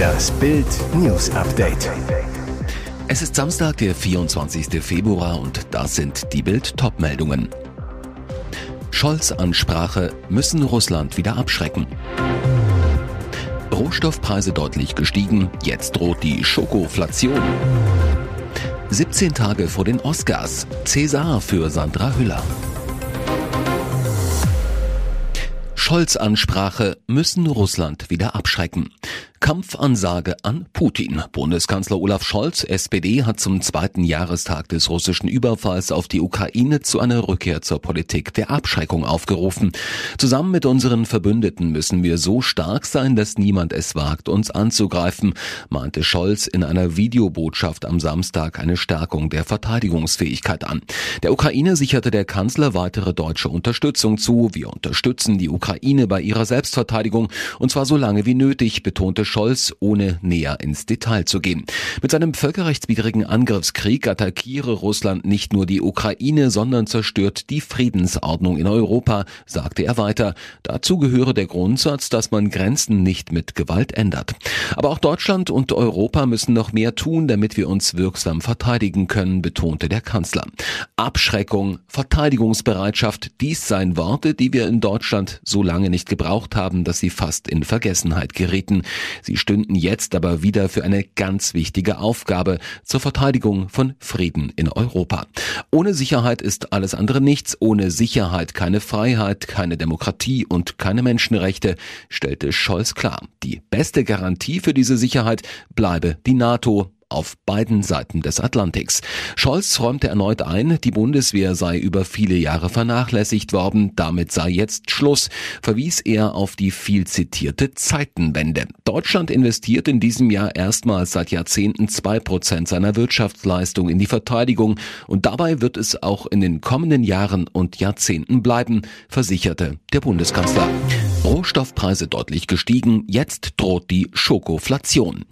Das Bild News Update. Es ist Samstag, der 24. Februar und das sind die Bild Topmeldungen. Scholz Ansprache müssen Russland wieder abschrecken. Rohstoffpreise deutlich gestiegen, jetzt droht die Schokoflation. 17 Tage vor den Oscars. Cäsar für Sandra Hüller. Scholz Ansprache müssen Russland wieder abschrecken. Kampfansage an Putin. Bundeskanzler Olaf Scholz, SPD, hat zum zweiten Jahrestag des russischen Überfalls auf die Ukraine zu einer Rückkehr zur Politik der Abschreckung aufgerufen. Zusammen mit unseren Verbündeten müssen wir so stark sein, dass niemand es wagt, uns anzugreifen, meinte Scholz in einer Videobotschaft am Samstag eine Stärkung der Verteidigungsfähigkeit an. Der Ukraine sicherte der Kanzler weitere deutsche Unterstützung zu. Wir unterstützen die Ukraine bei ihrer Selbstverteidigung und zwar so lange wie nötig, betonte Scholz, ohne näher ins Detail zu gehen. Mit seinem völkerrechtswidrigen Angriffskrieg attackiere Russland nicht nur die Ukraine, sondern zerstört die Friedensordnung in Europa, sagte er weiter. Dazu gehöre der Grundsatz, dass man Grenzen nicht mit Gewalt ändert. Aber auch Deutschland und Europa müssen noch mehr tun, damit wir uns wirksam verteidigen können, betonte der Kanzler. Abschreckung, Verteidigungsbereitschaft, dies seien Worte, die wir in Deutschland so lange nicht gebraucht haben, dass sie fast in Vergessenheit gerieten. Sie stünden jetzt aber wieder für eine ganz wichtige Aufgabe zur Verteidigung von Frieden in Europa. Ohne Sicherheit ist alles andere nichts, ohne Sicherheit keine Freiheit, keine Demokratie und keine Menschenrechte, stellte Scholz klar. Die beste Garantie für diese Sicherheit bleibe die NATO, auf beiden Seiten des Atlantiks. Scholz räumte erneut ein, die Bundeswehr sei über viele Jahre vernachlässigt worden, damit sei jetzt Schluss, verwies er auf die viel zitierte Zeitenwende. Deutschland investiert in diesem Jahr erstmals seit Jahrzehnten zwei Prozent seiner Wirtschaftsleistung in die Verteidigung und dabei wird es auch in den kommenden Jahren und Jahrzehnten bleiben, versicherte der Bundeskanzler. Rohstoffpreise deutlich gestiegen, jetzt droht die Schokoflation.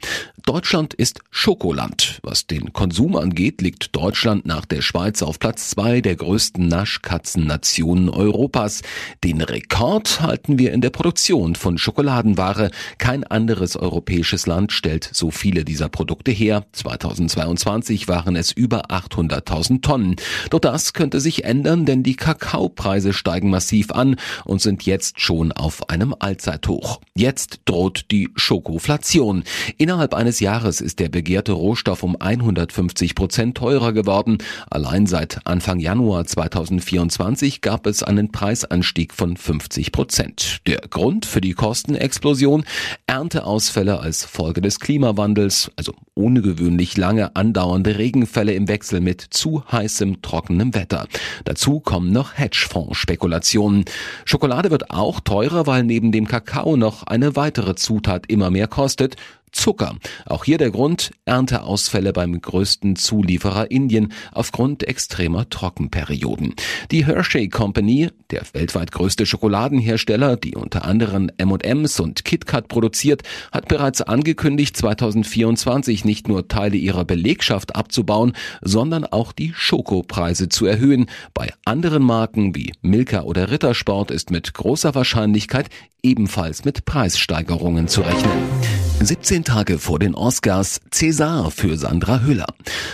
Deutschland ist Schokoland. Was den Konsum angeht, liegt Deutschland nach der Schweiz auf Platz zwei der größten Naschkatzennationen Europas. Den Rekord halten wir in der Produktion von Schokoladenware. Kein anderes europäisches Land stellt so viele dieser Produkte her. 2022 waren es über 800.000 Tonnen. Doch das könnte sich ändern, denn die Kakaopreise steigen massiv an und sind jetzt schon auf einem Allzeithoch. Jetzt droht die Schokoflation. Innerhalb eines eines Jahres ist der begehrte Rohstoff um 150 Prozent teurer geworden. Allein seit Anfang Januar 2024 gab es einen Preisanstieg von 50 Prozent. Der Grund für die Kostenexplosion? Ernteausfälle als Folge des Klimawandels, also ungewöhnlich lange andauernde Regenfälle im Wechsel mit zu heißem, trockenem Wetter. Dazu kommen noch Hedgefonds-Spekulationen. Schokolade wird auch teurer, weil neben dem Kakao noch eine weitere Zutat immer mehr kostet, Zucker. Auch hier der Grund Ernteausfälle beim größten Zulieferer Indien aufgrund extremer Trockenperioden. Die Hershey Company, der weltweit größte Schokoladenhersteller, die unter anderem M&M's und KitKat produziert, hat bereits angekündigt, 2024 nicht nur Teile ihrer Belegschaft abzubauen, sondern auch die Schokopreise zu erhöhen. Bei anderen Marken wie Milka oder Rittersport ist mit großer Wahrscheinlichkeit ebenfalls mit Preissteigerungen zu rechnen. 17 Tage vor den Oscars César für Sandra Hüller.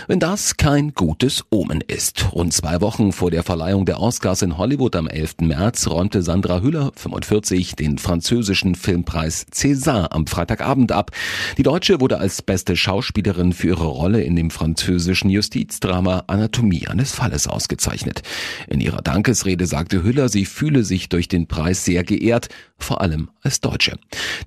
Wenn das kein gutes Omen ist. Rund zwei Wochen vor der Verleihung der Oscars in Hollywood am 11. März räumte Sandra Hüller, 45, den französischen Filmpreis César am Freitagabend ab. Die Deutsche wurde als beste Schauspielerin für ihre Rolle in dem französischen Justizdrama Anatomie eines Falles ausgezeichnet. In ihrer Dankesrede sagte Hüller, sie fühle sich durch den Preis sehr geehrt, vor allem als Deutsche.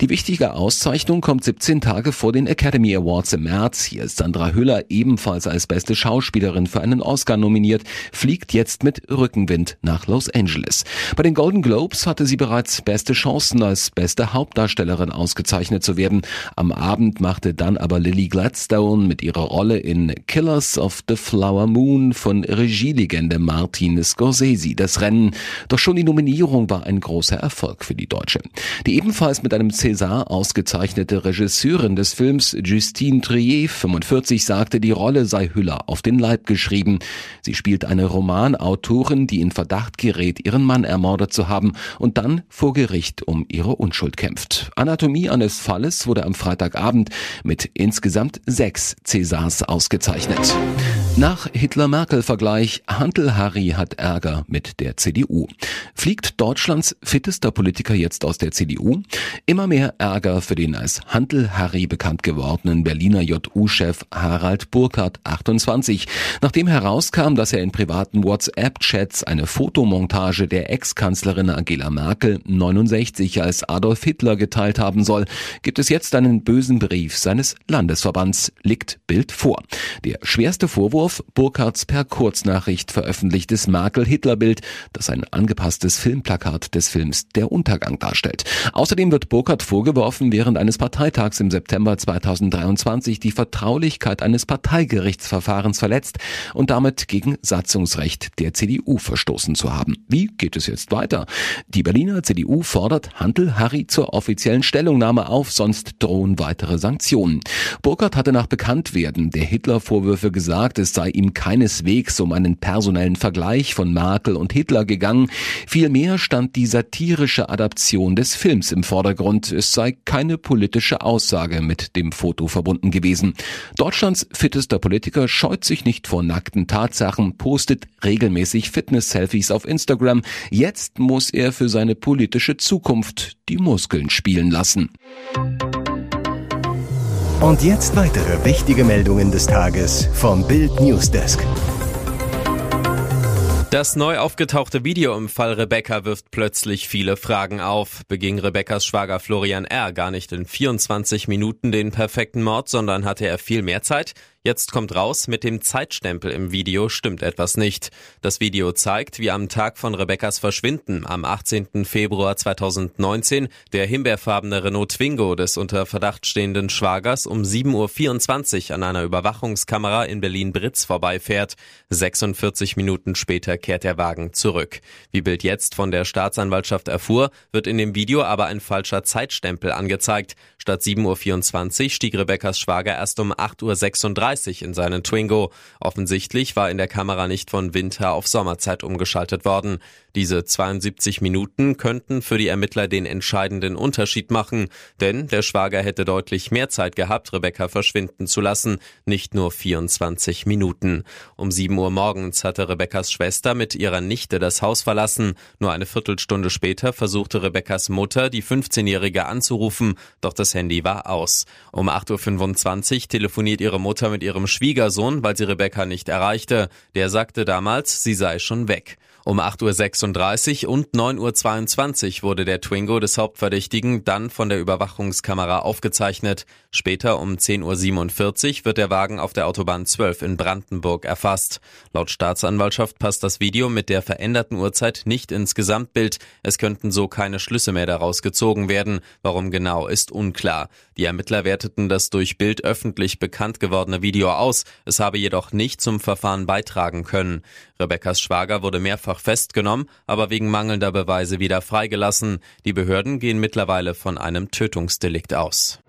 Die wichtige Auszeichnung kommt 17 Tage vor den Academy Awards im März. Hier ist Sandra Hüller ebenfalls als beste Schauspielerin für einen Oscar nominiert, fliegt jetzt mit Rückenwind nach Los Angeles. Bei den Golden Globes hatte sie bereits beste Chancen als beste Hauptdarstellerin ausgezeichnet zu werden. Am Abend machte dann aber Lily Gladstone mit ihrer Rolle in Killers of the Flower Moon von Regielegende Martin Scorsese das Rennen. Doch schon die Nominierung war ein großer Erfolg für die Deutsche. Die ebenfalls mit einem César ausgezeichnete Regisseurin des Films, Justine Trier, 45, sagte, die Rolle sei Hüller auf den Leib geschrieben. Sie spielt eine Romanautorin, die in Verdacht gerät, ihren Mann ermordet zu haben und dann vor Gericht um ihre Unschuld kämpft. Anatomie eines Falles wurde am Freitagabend mit insgesamt sechs Cäsars ausgezeichnet. Nach Hitler-Merkel-Vergleich, Hantel Harry hat Ärger mit der CDU. Fliegt Deutschlands fittester Politiker jetzt aus der CDU? Immer mehr Ärger für den als Hantel Harry bekannt gewordenen Berliner JU-Chef Harald Burkhardt 28, nachdem herauskam, dass er in privaten WhatsApp-Chats eine Fotomontage der Ex-Kanzlerin Angela Merkel 69 als Adolf Hitler geteilt haben soll, gibt es jetzt einen bösen Brief seines Landesverbands, liegt Bild vor. Der schwerste Vorwurf Burkhardts per Kurznachricht veröffentlichtes Merkel-Hitler-Bild, das ein angepasstes Filmplakat des Films Der Untergang darstellt. Außerdem wird Burkhardt vorgeworfen, während eines Parteitags im September 2023 die Vertraulichkeit eines Parteigerichtsverfahrens verletzt und damit gegen Satzungsrecht der CDU verstoßen zu haben. Wie geht es jetzt weiter? Die Berliner CDU fordert Handel Harry zur offiziellen Stellungnahme auf, sonst drohen weitere Sanktionen. Burkhardt hatte nach Bekanntwerden der Hitler-Vorwürfe gesagt, es sei ihm keineswegs um einen personellen Vergleich von Merkel und Hitler gegangen, vielmehr stand die satirische Adaption des Films im Vordergrund, es sei keine politische Aussage mit dem Foto verbunden gewesen. Deutschlands fittester Politiker scheut sich nicht vor nackten Tatsachen, postet regelmäßig Fitness-Selfies auf Instagram, jetzt muss er für seine politische Zukunft die Muskeln spielen lassen. Und jetzt weitere wichtige Meldungen des Tages vom Bild Newsdesk. Das neu aufgetauchte Video im Fall Rebecca wirft plötzlich viele Fragen auf. Beging Rebeccas Schwager Florian R. gar nicht in 24 Minuten den perfekten Mord, sondern hatte er viel mehr Zeit? Jetzt kommt raus, mit dem Zeitstempel im Video stimmt etwas nicht. Das Video zeigt, wie am Tag von Rebekkas Verschwinden am 18. Februar 2019 der himbeerfarbene Renault Twingo des unter Verdacht stehenden Schwagers um 7.24 Uhr an einer Überwachungskamera in Berlin-Britz vorbeifährt. 46 Minuten später kehrt der Wagen zurück. Wie Bild jetzt von der Staatsanwaltschaft erfuhr, wird in dem Video aber ein falscher Zeitstempel angezeigt. Statt 7.24 Uhr stieg Rebekkas Schwager erst um 8.36 Uhr in seinen Twingo. Offensichtlich war in der Kamera nicht von Winter auf Sommerzeit umgeschaltet worden. Diese 72 Minuten könnten für die Ermittler den entscheidenden Unterschied machen, denn der Schwager hätte deutlich mehr Zeit gehabt, Rebecca verschwinden zu lassen, nicht nur 24 Minuten. Um 7 Uhr morgens hatte Rebeccas Schwester mit ihrer Nichte das Haus verlassen. Nur eine Viertelstunde später versuchte Rebeccas Mutter, die 15-Jährige anzurufen, doch das Handy war aus. Um 8.25 Uhr telefoniert ihre Mutter mit ihrem Schwiegersohn, weil sie Rebecca nicht erreichte. Der sagte damals, sie sei schon weg. Um 8.36 Uhr und 9.22 Uhr wurde der Twingo des Hauptverdächtigen dann von der Überwachungskamera aufgezeichnet. Später um 10.47 Uhr wird der Wagen auf der Autobahn 12 in Brandenburg erfasst. Laut Staatsanwaltschaft passt das Video mit der veränderten Uhrzeit nicht ins Gesamtbild. Es könnten so keine Schlüsse mehr daraus gezogen werden. Warum genau ist unklar. Die Ermittler werteten das durch Bild öffentlich bekannt gewordene Video aus. Es habe jedoch nicht zum Verfahren beitragen können. Rebekkas Schwager wurde mehrfach festgenommen, aber wegen mangelnder Beweise wieder freigelassen. Die Behörden gehen mittlerweile von einem Tötungsdelikt aus.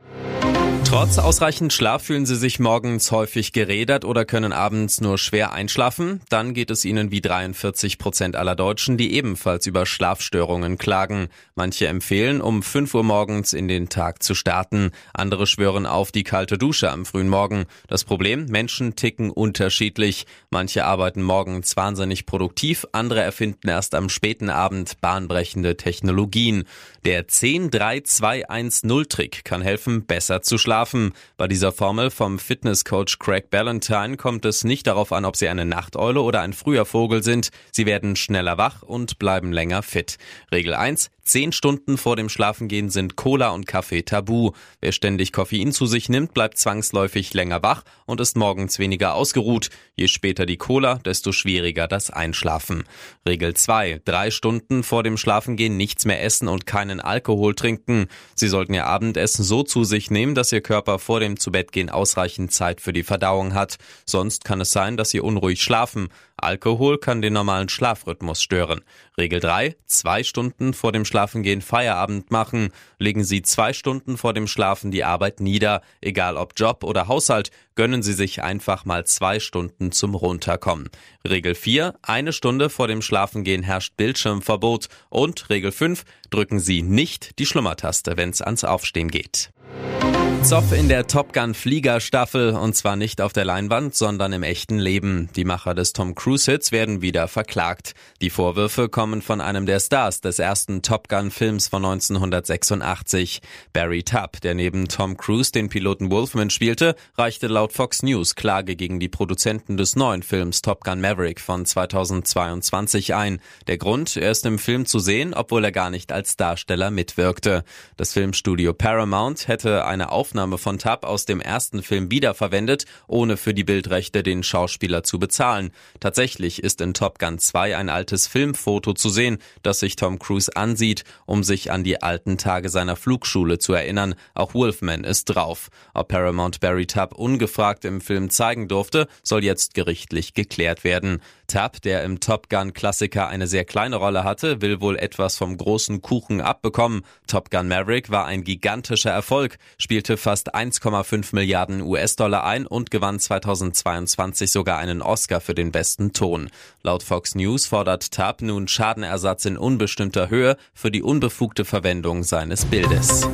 Trotz ausreichend Schlaf fühlen Sie sich morgens häufig gerädert oder können abends nur schwer einschlafen? Dann geht es Ihnen wie 43 Prozent aller Deutschen, die ebenfalls über Schlafstörungen klagen. Manche empfehlen, um 5 Uhr morgens in den Tag zu starten. Andere schwören auf die kalte Dusche am frühen Morgen. Das Problem, Menschen ticken unterschiedlich. Manche arbeiten morgens wahnsinnig produktiv, andere erfinden erst am späten Abend bahnbrechende Technologien. Der 10-3-2-1-0-Trick kann helfen, besser zu schlafen schlafen. Bei dieser Formel vom Fitnesscoach Craig Ballantyne kommt es nicht darauf an, ob Sie eine Nachteule oder ein früher Vogel sind. Sie werden schneller wach und bleiben länger fit. Regel 1. Zehn Stunden vor dem Schlafengehen sind Cola und Kaffee tabu. Wer ständig Koffein zu sich nimmt, bleibt zwangsläufig länger wach und ist morgens weniger ausgeruht. Je später die Cola, desto schwieriger das Einschlafen. Regel 2. Drei Stunden vor dem Schlafengehen nichts mehr essen und keinen Alkohol trinken. Sie sollten Ihr Abendessen so zu sich nehmen, dass Ihr Körper vor dem Zubettgehen ausreichend Zeit für die Verdauung hat. Sonst kann es sein, dass Sie unruhig schlafen. Alkohol kann den normalen Schlafrhythmus stören. Regel 3. Zwei Stunden vor dem Schlafengehen Feierabend machen. Legen Sie zwei Stunden vor dem Schlafen die Arbeit nieder. Egal ob Job oder Haushalt, gönnen Sie sich einfach mal zwei Stunden zum Runterkommen. Regel 4. Eine Stunde vor dem Schlafengehen herrscht Bildschirmverbot. Und Regel 5. Drücken Sie nicht die Schlummertaste, wenn es ans Aufstehen geht. Thank you. Zoff in der Top Gun Flieger Staffel und zwar nicht auf der Leinwand, sondern im echten Leben. Die Macher des Tom Cruise Hits werden wieder verklagt. Die Vorwürfe kommen von einem der Stars des ersten Top Gun Films von 1986. Barry Tubb, der neben Tom Cruise den Piloten Wolfman spielte, reichte laut Fox News Klage gegen die Produzenten des neuen Films Top Gun Maverick von 2022 ein. Der Grund, er ist im Film zu sehen, obwohl er gar nicht als Darsteller mitwirkte. Das Filmstudio Paramount hätte eine Aufnahme Aufnahme von Tab aus dem ersten Film wiederverwendet, ohne für die Bildrechte den Schauspieler zu bezahlen. Tatsächlich ist in Top Gun 2 ein altes Filmfoto zu sehen, das sich Tom Cruise ansieht, um sich an die alten Tage seiner Flugschule zu erinnern. Auch Wolfman ist drauf. Ob Paramount Barry Tab ungefragt im Film zeigen durfte, soll jetzt gerichtlich geklärt werden. Tab, der im Top Gun Klassiker eine sehr kleine Rolle hatte, will wohl etwas vom großen Kuchen abbekommen. Top Gun Maverick war ein gigantischer Erfolg, spielte fast 1,5 Milliarden US-Dollar ein und gewann 2022 sogar einen Oscar für den besten Ton. Laut Fox News fordert Tab nun Schadenersatz in unbestimmter Höhe für die unbefugte Verwendung seines Bildes.